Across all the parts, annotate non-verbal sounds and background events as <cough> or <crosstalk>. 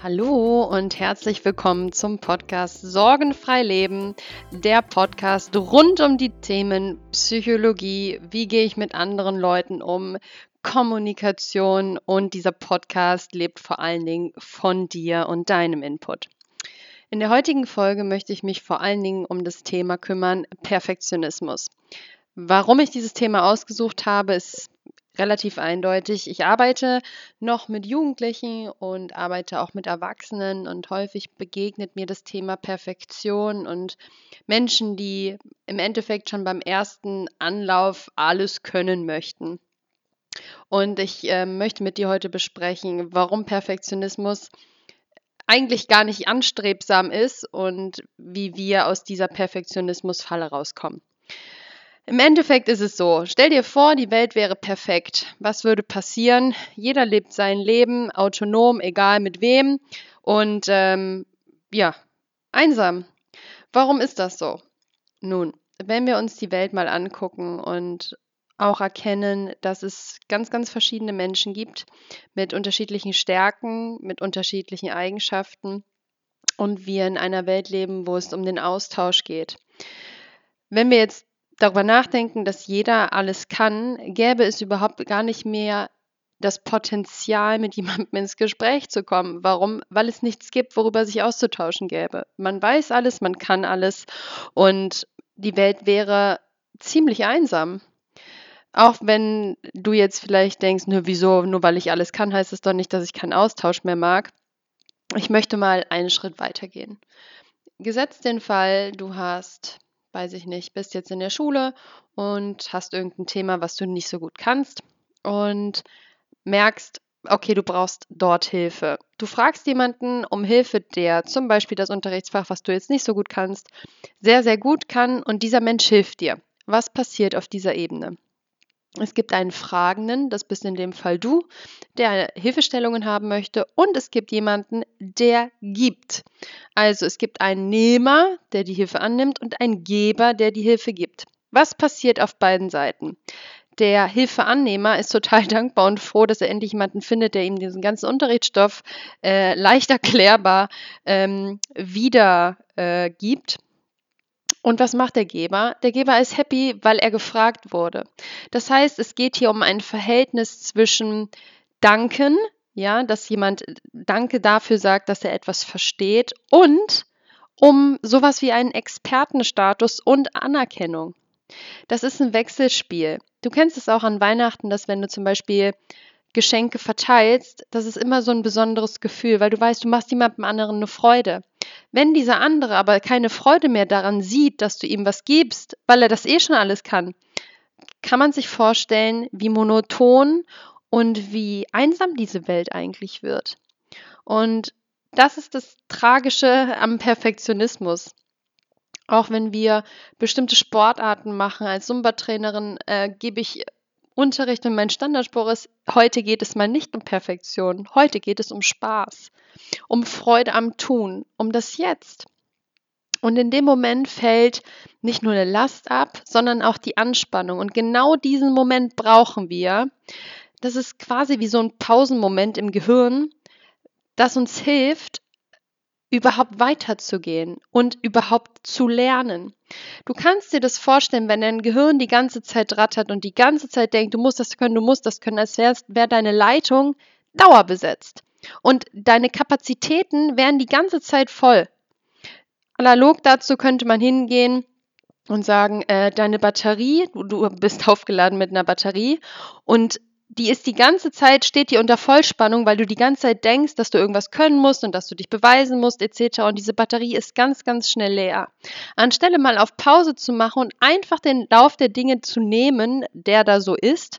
Hallo und herzlich willkommen zum Podcast Sorgenfrei Leben, der Podcast rund um die Themen Psychologie, wie gehe ich mit anderen Leuten um, Kommunikation und dieser Podcast lebt vor allen Dingen von dir und deinem Input. In der heutigen Folge möchte ich mich vor allen Dingen um das Thema kümmern, Perfektionismus. Warum ich dieses Thema ausgesucht habe, ist relativ eindeutig. Ich arbeite noch mit Jugendlichen und arbeite auch mit Erwachsenen und häufig begegnet mir das Thema Perfektion und Menschen, die im Endeffekt schon beim ersten Anlauf alles können möchten. Und ich äh, möchte mit dir heute besprechen, warum Perfektionismus eigentlich gar nicht anstrebsam ist und wie wir aus dieser Perfektionismusfalle rauskommen. Im Endeffekt ist es so, stell dir vor, die Welt wäre perfekt. Was würde passieren? Jeder lebt sein Leben autonom, egal mit wem und ähm, ja, einsam. Warum ist das so? Nun, wenn wir uns die Welt mal angucken und auch erkennen, dass es ganz, ganz verschiedene Menschen gibt mit unterschiedlichen Stärken, mit unterschiedlichen Eigenschaften und wir in einer Welt leben, wo es um den Austausch geht. Wenn wir jetzt darüber nachdenken, dass jeder alles kann, gäbe es überhaupt gar nicht mehr das Potenzial, mit <laughs> jemandem ins Gespräch zu kommen. Warum? Weil es nichts gibt, worüber sich auszutauschen gäbe. Man weiß alles, man kann alles und die Welt wäre ziemlich einsam. Auch wenn du jetzt vielleicht denkst, nur wieso, nur weil ich alles kann, heißt es doch nicht, dass ich keinen Austausch mehr mag. Ich möchte mal einen Schritt weitergehen. Gesetzt den Fall, du hast weiß ich nicht, bist jetzt in der Schule und hast irgendein Thema, was du nicht so gut kannst und merkst, okay, du brauchst dort Hilfe. Du fragst jemanden um Hilfe, der zum Beispiel das Unterrichtsfach, was du jetzt nicht so gut kannst, sehr, sehr gut kann und dieser Mensch hilft dir. Was passiert auf dieser Ebene? Es gibt einen Fragenden, das bist in dem Fall du, der Hilfestellungen haben möchte. Und es gibt jemanden, der gibt. Also es gibt einen Nehmer, der die Hilfe annimmt und einen Geber, der die Hilfe gibt. Was passiert auf beiden Seiten? Der Hilfeannehmer ist total <laughs> dankbar und froh, dass er endlich jemanden findet, der ihm diesen ganzen Unterrichtsstoff äh, leicht erklärbar ähm, wieder äh, gibt. Und was macht der Geber? Der Geber ist happy, weil er gefragt wurde. Das heißt, es geht hier um ein Verhältnis zwischen Danken, ja, dass jemand Danke dafür sagt, dass er etwas versteht und um sowas wie einen Expertenstatus und Anerkennung. Das ist ein Wechselspiel. Du kennst es auch an Weihnachten, dass wenn du zum Beispiel Geschenke verteilst, das ist immer so ein besonderes Gefühl, weil du weißt, du machst jemandem anderen eine Freude. Wenn dieser andere aber keine Freude mehr daran sieht, dass du ihm was gibst, weil er das eh schon alles kann, kann man sich vorstellen, wie monoton und wie einsam diese Welt eigentlich wird. Und das ist das Tragische am Perfektionismus. Auch wenn wir bestimmte Sportarten machen, als Zumba-Trainerin äh, gebe ich Unterricht und mein Standardspruch ist, heute geht es mal nicht um Perfektion, heute geht es um Spaß, um Freude am Tun, um das Jetzt. Und in dem Moment fällt nicht nur eine Last ab, sondern auch die Anspannung. Und genau diesen Moment brauchen wir. Das ist quasi wie so ein Pausenmoment im Gehirn, das uns hilft, überhaupt weiterzugehen und überhaupt zu lernen. Du kannst dir das vorstellen, wenn dein Gehirn die ganze Zeit rattert und die ganze Zeit denkt, du musst das können, du musst das können, als wäre wär deine Leitung dauerbesetzt. Und deine Kapazitäten wären die ganze Zeit voll. Analog dazu könnte man hingehen und sagen, äh, deine Batterie, du, du bist <laughs> aufgeladen mit einer Batterie und die ist die ganze Zeit, steht dir unter Vollspannung, weil du die ganze Zeit denkst, dass du irgendwas können musst und dass du dich beweisen musst, etc. Und diese Batterie ist ganz, ganz schnell leer. Anstelle mal auf Pause zu machen und einfach den Lauf der Dinge zu nehmen, der da so ist,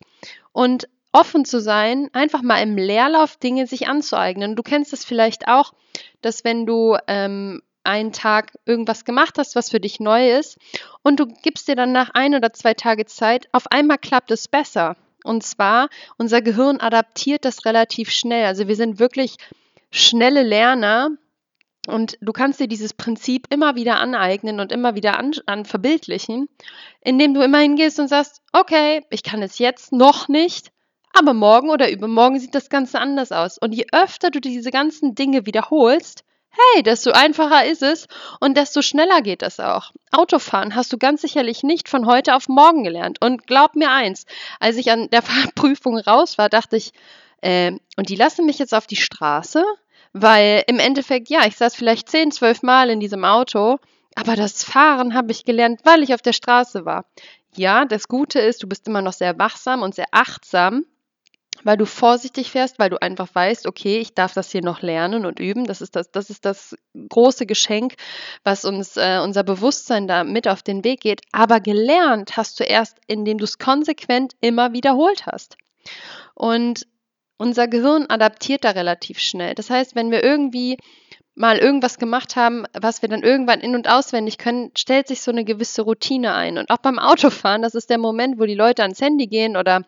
und offen zu sein, einfach mal im Leerlauf Dinge sich anzueignen. Du kennst es vielleicht auch, dass wenn du ähm, einen Tag irgendwas gemacht hast, was für dich neu ist, und du gibst dir dann nach ein oder zwei Tage Zeit, auf einmal klappt es besser. Und zwar, unser Gehirn adaptiert das relativ schnell. Also wir sind wirklich schnelle Lerner. Und du kannst dir dieses Prinzip immer wieder aneignen und immer wieder an, an verbildlichen, indem du immer hingehst und sagst, okay, ich kann es jetzt noch nicht, Aber morgen oder übermorgen sieht das Ganze anders aus. Und je öfter du diese ganzen Dinge wiederholst, hey, desto einfacher ist es und desto schneller geht das auch. Autofahren hast du ganz sicherlich nicht von heute auf morgen gelernt. Und glaub mir eins, als ich an der <laughs> Prüfung raus war, dachte ich, äh, und die lassen mich jetzt auf die Straße, weil im Endeffekt, ja, ich saß vielleicht zehn, zwölf Mal in diesem Auto, aber das Fahren habe ich gelernt, weil ich auf der Straße war. Ja, das Gute ist, du bist immer noch sehr wachsam und sehr achtsam weil du vorsichtig fährst, weil du einfach weißt, okay, ich darf das hier noch lernen und üben. Das ist das, das ist das große Geschenk, was uns äh, unser Bewusstsein da mit auf den Weg geht. Aber gelernt hast du erst, indem du es konsequent immer wiederholt hast. Und unser Gehirn adaptiert da relativ schnell. Das heißt, wenn wir irgendwie mal irgendwas gemacht haben, was wir dann irgendwann in- und auswendig können, stellt sich so eine gewisse Routine ein. Und auch beim Autofahren, das ist der Moment, wo die Leute ans Handy gehen oder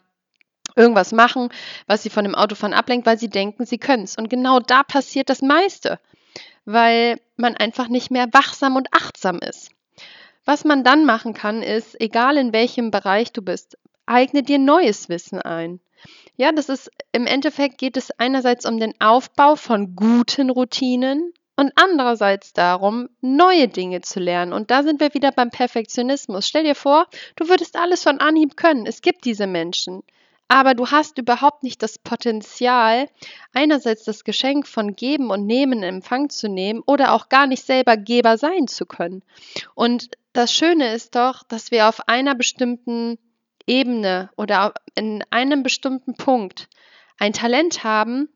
irgendwas machen, was sie von dem Autofahren ablenkt, weil sie denken, sie können es. Und genau da passiert das meiste, weil man einfach nicht mehr wachsam und achtsam ist. Was man dann machen kann, ist, egal in welchem Bereich du bist, eigne dir neues Wissen ein. Ja, das ist im Endeffekt geht es einerseits um den Aufbau von guten Routinen und andererseits darum, neue Dinge zu lernen. Und da sind wir wieder beim Perfektionismus. Stell dir vor, du würdest alles von Anhieb können. Es gibt diese Menschen aber du hast überhaupt nicht das Potenzial, einerseits das Geschenk von Geben und Nehmen in Empfang zu nehmen oder auch gar nicht selber Geber sein zu können. Und das Schöne ist doch, dass wir auf einer bestimmten Ebene oder in einem bestimmten Punkt ein Talent haben,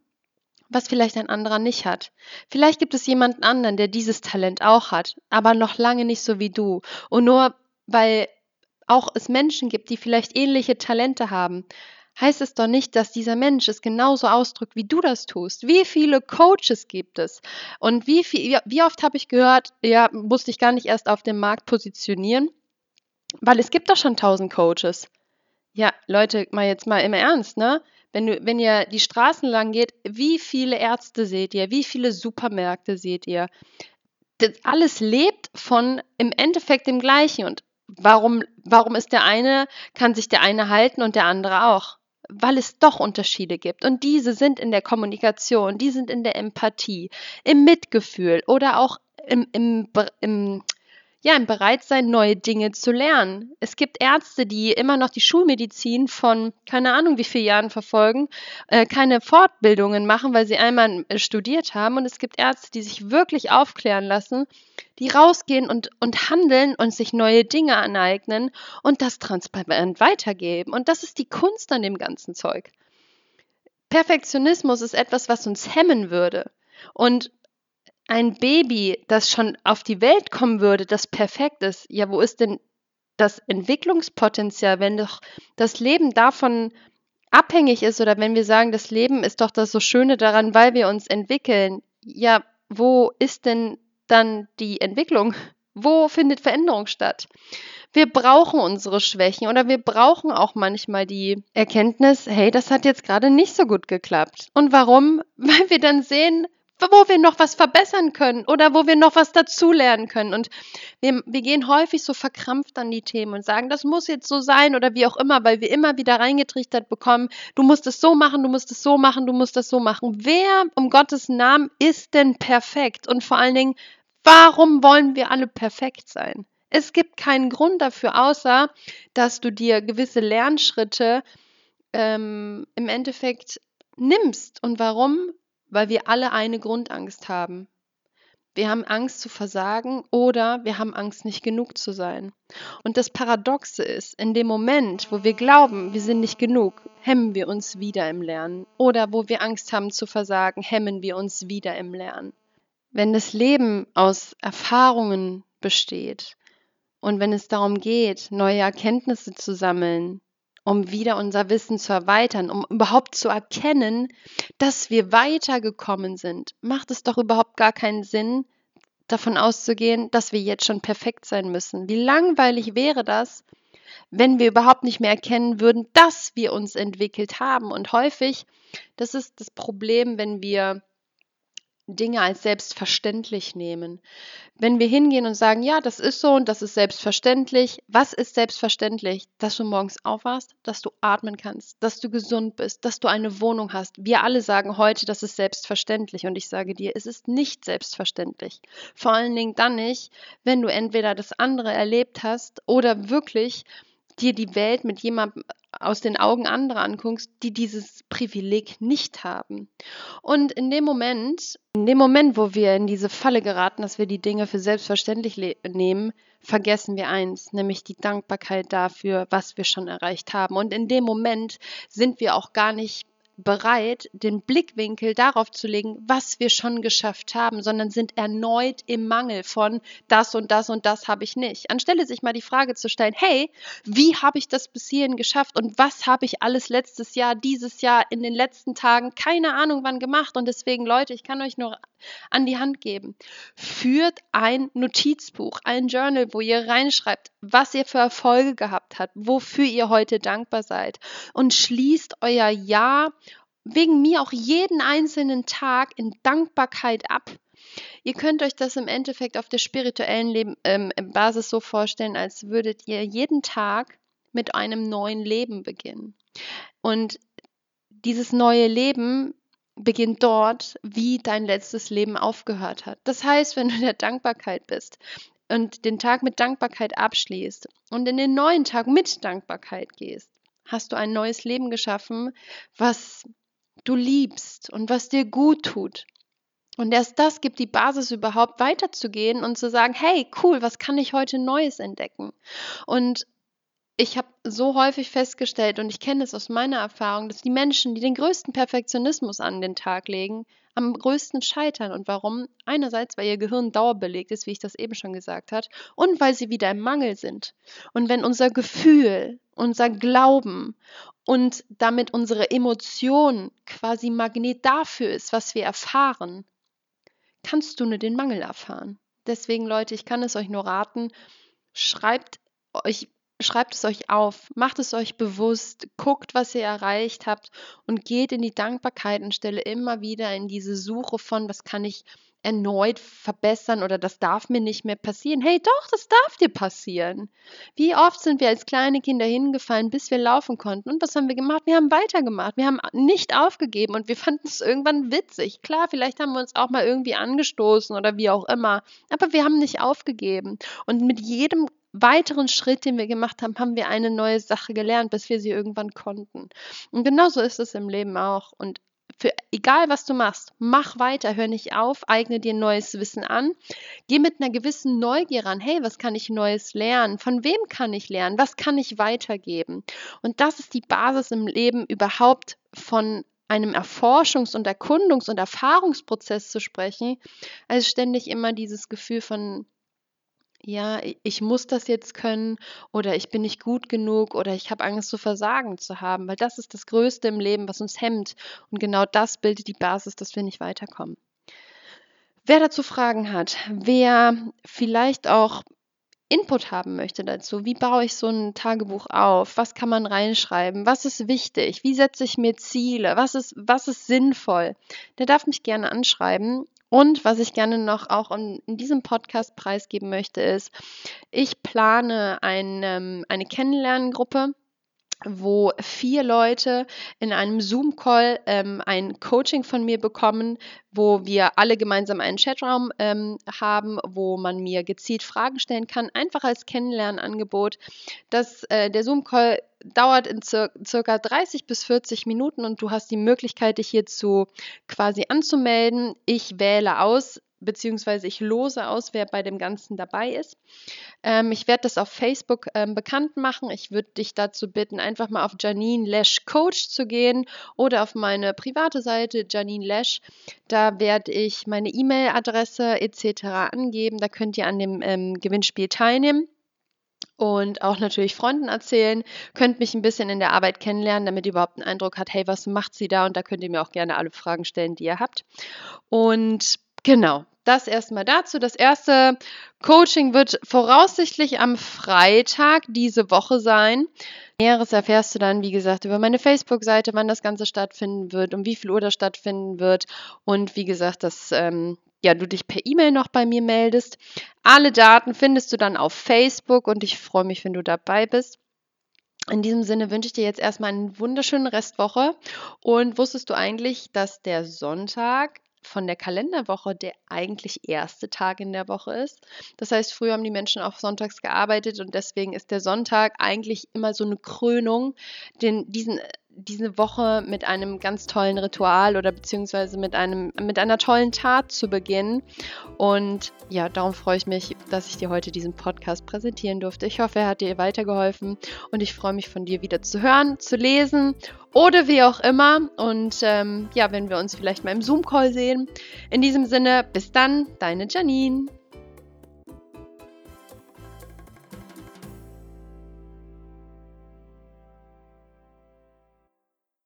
was vielleicht ein anderer nicht hat. Vielleicht gibt es jemanden anderen, der dieses Talent auch hat, aber noch lange nicht so wie du. Und nur weil auch es Menschen gibt, die vielleicht ähnliche Talente haben, heißt es doch nicht, dass dieser Mensch es genauso ausdrückt, wie du das tust. Wie viele Coaches gibt es? Und wie, viel, wie oft habe ich gehört, ja, musste ich gar nicht erst auf dem Markt positionieren, weil es gibt doch schon tausend Coaches. Ja, Leute, mal jetzt mal im Ernst, ne? Wenn, du, wenn ihr die Straßen lang geht, wie viele Ärzte seht ihr? Wie viele Supermärkte seht ihr? Das alles lebt von im Endeffekt dem Gleichen. Und warum, warum ist der eine, kann sich der eine halten und der andere auch? Weil es doch Unterschiede gibt. Und diese sind in der Kommunikation, die sind in der Empathie, im Mitgefühl oder auch im, im, im, ja, im Bereitsein, neue Dinge zu lernen. Es gibt Ärzte, die immer noch die Schulmedizin von keine Ahnung wie vielen Jahren verfolgen, äh, keine Fortbildungen machen, weil sie einmal äh, studiert haben. Und es gibt Ärzte, die sich wirklich aufklären lassen die rausgehen und, und handeln und sich neue Dinge aneignen und das transparent weitergeben. Und das ist die Kunst an dem ganzen Zeug. Perfektionismus ist etwas, was uns hemmen würde. Und ein Baby, das schon auf die Welt kommen würde, das perfekt ist, ja, wo ist denn das Entwicklungspotenzial, wenn doch das Leben davon abhängig ist oder wenn wir sagen, das Leben ist doch das so Schöne daran, weil wir uns entwickeln, ja, wo ist denn dann die Entwicklung? Wo findet Veränderung statt? Wir brauchen unsere Schwächen oder wir brauchen auch manchmal die Erkenntnis, hey, das hat jetzt gerade nicht so gut geklappt. Und warum? <laughs> Weil wir dann sehen, wo wir noch was verbessern können oder wo wir noch was dazulernen können. Und wir, wir gehen häufig so verkrampft an die Themen und sagen, das muss jetzt so sein oder wie auch immer, weil wir immer wieder reingetrichtert bekommen, du musst es so machen, du musst es so machen, du musst das so machen. Wer um Gottes Namen ist denn perfekt? Und vor allen Dingen, warum wollen wir alle perfekt sein? Es gibt keinen Grund dafür, außer dass du dir gewisse Lernschritte ähm, im Endeffekt nimmst. Und warum? Weil wir alle eine Grundangst haben. Wir haben Angst zu versagen oder wir haben Angst, nicht genug zu sein. Und das Paradoxe ist, in dem Moment, wo wir glauben, wir sind nicht genug, hemmen wir uns wieder im Lernen. Oder wo wir Angst haben zu versagen, hemmen wir uns wieder im Lernen. Wenn das Leben aus Erfahrungen besteht und wenn es darum geht, neue Erkenntnisse zu sammeln, um wieder unser Wissen zu erweitern, um überhaupt zu erkennen, dass wir weitergekommen sind, macht es doch überhaupt gar keinen Sinn, davon auszugehen, dass wir jetzt schon perfekt sein müssen. Wie langweilig wäre das, wenn wir überhaupt nicht mehr erkennen würden, dass wir uns entwickelt haben. Und häufig, das ist das Problem, wenn wir Dinge als selbstverständlich nehmen. Wenn wir hingehen und sagen, ja, das ist so und das ist selbstverständlich, was ist selbstverständlich? Dass du morgens aufwachst, dass du atmen kannst, dass du gesund bist, dass du eine Wohnung hast. Wir alle sagen heute, das ist selbstverständlich und ich sage dir, es ist nicht selbstverständlich. Vor allen Dingen dann nicht, wenn du entweder das andere erlebt hast oder wirklich dir die Welt mit jemandem aus den Augen anderer anguckst, die dieses Privileg nicht haben. Und in dem Moment, in dem Moment, wo wir in diese Falle geraten, dass wir die Dinge für selbstverständlich nehmen, vergessen wir eins, nämlich die Dankbarkeit dafür, was wir schon erreicht haben. Und in dem Moment sind wir auch gar nicht bereit, den Blickwinkel darauf zu legen, was wir schon geschafft haben, sondern sind erneut im Mangel von das und das und das habe ich nicht. Anstelle sich mal die Frage zu stellen, hey, wie habe ich das bis hierhin geschafft und was habe ich alles letztes Jahr, dieses Jahr, in den letzten Tagen, keine Ahnung wann gemacht und deswegen Leute, ich kann euch nur an die Hand geben. Führt ein Notizbuch, ein Journal, wo ihr reinschreibt, was ihr für Erfolge gehabt habt, wofür ihr heute dankbar seid und schließt euer Jahr wegen mir auch jeden einzelnen Tag in Dankbarkeit ab. Ihr könnt euch das im Endeffekt auf der spirituellen Leben, ähm, Basis so vorstellen, als würdet ihr jeden Tag mit einem neuen Leben beginnen. Und dieses neue Leben beginnt dort, wie dein letztes Leben aufgehört hat. Das heißt, wenn du in der Dankbarkeit bist und den Tag mit Dankbarkeit abschließt und in den neuen Tag mit Dankbarkeit gehst, hast du ein neues Leben geschaffen, was du liebst und was dir gut tut. Und erst das gibt die Basis überhaupt weiterzugehen und zu sagen, hey, cool, was kann ich heute Neues entdecken? Und ich habe so häufig festgestellt, und ich kenne es aus meiner Erfahrung, dass die Menschen, die den größten Perfektionismus an den Tag legen, am größten scheitern. Und warum? Einerseits, weil ihr Gehirn dauerbelegt ist, wie ich das eben schon gesagt habe, und weil sie wieder im Mangel sind. Und wenn unser Gefühl, unser Glauben und damit unsere Emotion quasi Magnet dafür ist, was wir erfahren, kannst du nur den Mangel erfahren. Deswegen, Leute, ich kann es euch nur raten, schreibt euch schreibt es euch auf, macht es euch bewusst, guckt, was ihr erreicht habt und geht in die Dankbarkeit und stelle immer wieder in diese Suche von, was kann ich erneut verbessern oder das darf mir nicht mehr passieren. Hey, doch, das darf dir passieren. Wie oft sind wir als kleine Kinder hingefallen, bis wir laufen konnten? Und was haben wir gemacht? Wir haben weitergemacht. Wir haben nicht aufgegeben und wir fanden es irgendwann witzig. Klar, vielleicht haben wir uns auch mal irgendwie angestoßen oder wie auch immer, aber wir haben nicht aufgegeben. Und mit jedem weiteren Schritt, den wir gemacht haben, haben wir eine neue Sache gelernt, bis wir sie irgendwann konnten. Und genauso ist es im Leben auch. Und für egal was du machst, mach weiter, hör nicht auf, eigne dir neues Wissen an, geh mit einer gewissen Neugier ran. Hey, was kann ich Neues lernen? Von wem kann ich lernen? Was kann ich weitergeben? Und das ist die Basis im Leben überhaupt von einem Erforschungs- und Erkundungs- und Erfahrungsprozess zu sprechen, als ständig immer dieses Gefühl von ja, ich muss das jetzt können oder ich bin nicht gut genug oder ich habe Angst zu versagen zu haben, weil das ist das Größte im Leben, was uns hemmt. Und genau das bildet die Basis, dass wir nicht weiterkommen. Wer dazu Fragen hat, wer vielleicht auch Input haben möchte dazu, wie baue ich so ein Tagebuch auf, was kann man reinschreiben, was ist wichtig, wie setze ich mir Ziele, was ist, was ist sinnvoll, der darf mich gerne anschreiben und was ich gerne noch auch in, diesem Podcast preisgeben möchte, ist, ich plane ein, ähm, eine Kennenlerngruppe wo vier Leute in einem Zoom-Call ähm, ein Coaching von mir bekommen, wo wir alle gemeinsam einen Chatraum ähm, haben, wo man mir gezielt Fragen stellen kann, einfach als Kennenlernangebot. Das, äh, der Zoom-Call dauert in cir circa 30 bis 40 Minuten und du hast die Möglichkeit, dich hierzu quasi anzumelden. Ich wähle aus, beziehungsweise ich lose aus, wer bei dem Ganzen dabei ist. Ähm, ich werde das auf Facebook ähm, bekannt machen. Ich würde dich dazu bitten, einfach mal auf Janine Lesch Coach zu gehen oder auf meine private Seite Janine Lesch. Da werde ich meine E-Mail-Adresse etc. angeben. Da könnt ihr an dem ähm, Gewinnspiel teilnehmen und auch natürlich Freunden erzählen. Könnt mich ein bisschen in der Arbeit kennenlernen, damit ihr überhaupt einen Eindruck habt, hey, was macht sie da? Und da könnt ihr mir auch gerne alle Fragen stellen, die ihr habt. Und Genau, das erstmal dazu. Das erste Coaching wird voraussichtlich am Freitag diese Woche sein. Näheres erfährst du dann, wie gesagt, über meine Facebook-Seite, wann das Ganze stattfinden wird, um wie viel Uhr das stattfinden wird und wie gesagt, dass ähm, ja, du dich per E-Mail noch bei mir meldest. Alle Daten findest du dann auf Facebook und ich freue mich, wenn du dabei bist. In diesem Sinne wünsche ich dir jetzt erstmal eine wunderschöne Restwoche. Und wusstest du eigentlich, dass der Sonntag von der Kalenderwoche der eigentlich erste Tag in der Woche ist. Das heißt, früher haben die Menschen auch sonntags gearbeitet und deswegen ist der Sonntag eigentlich immer so eine Krönung, den, diesen diese Woche mit einem ganz tollen Ritual oder beziehungsweise mit einem mit einer tollen Tat zu beginnen. Und ja, darum freue ich mich, dass ich dir heute diesen Podcast präsentieren durfte. Ich hoffe, er hat dir weitergeholfen und ich freue mich von dir wieder zu hören, zu lesen oder wie auch immer. Und ähm, ja, wenn wir uns vielleicht mal im Zoom-Call sehen. In diesem Sinne, bis dann, deine Janine.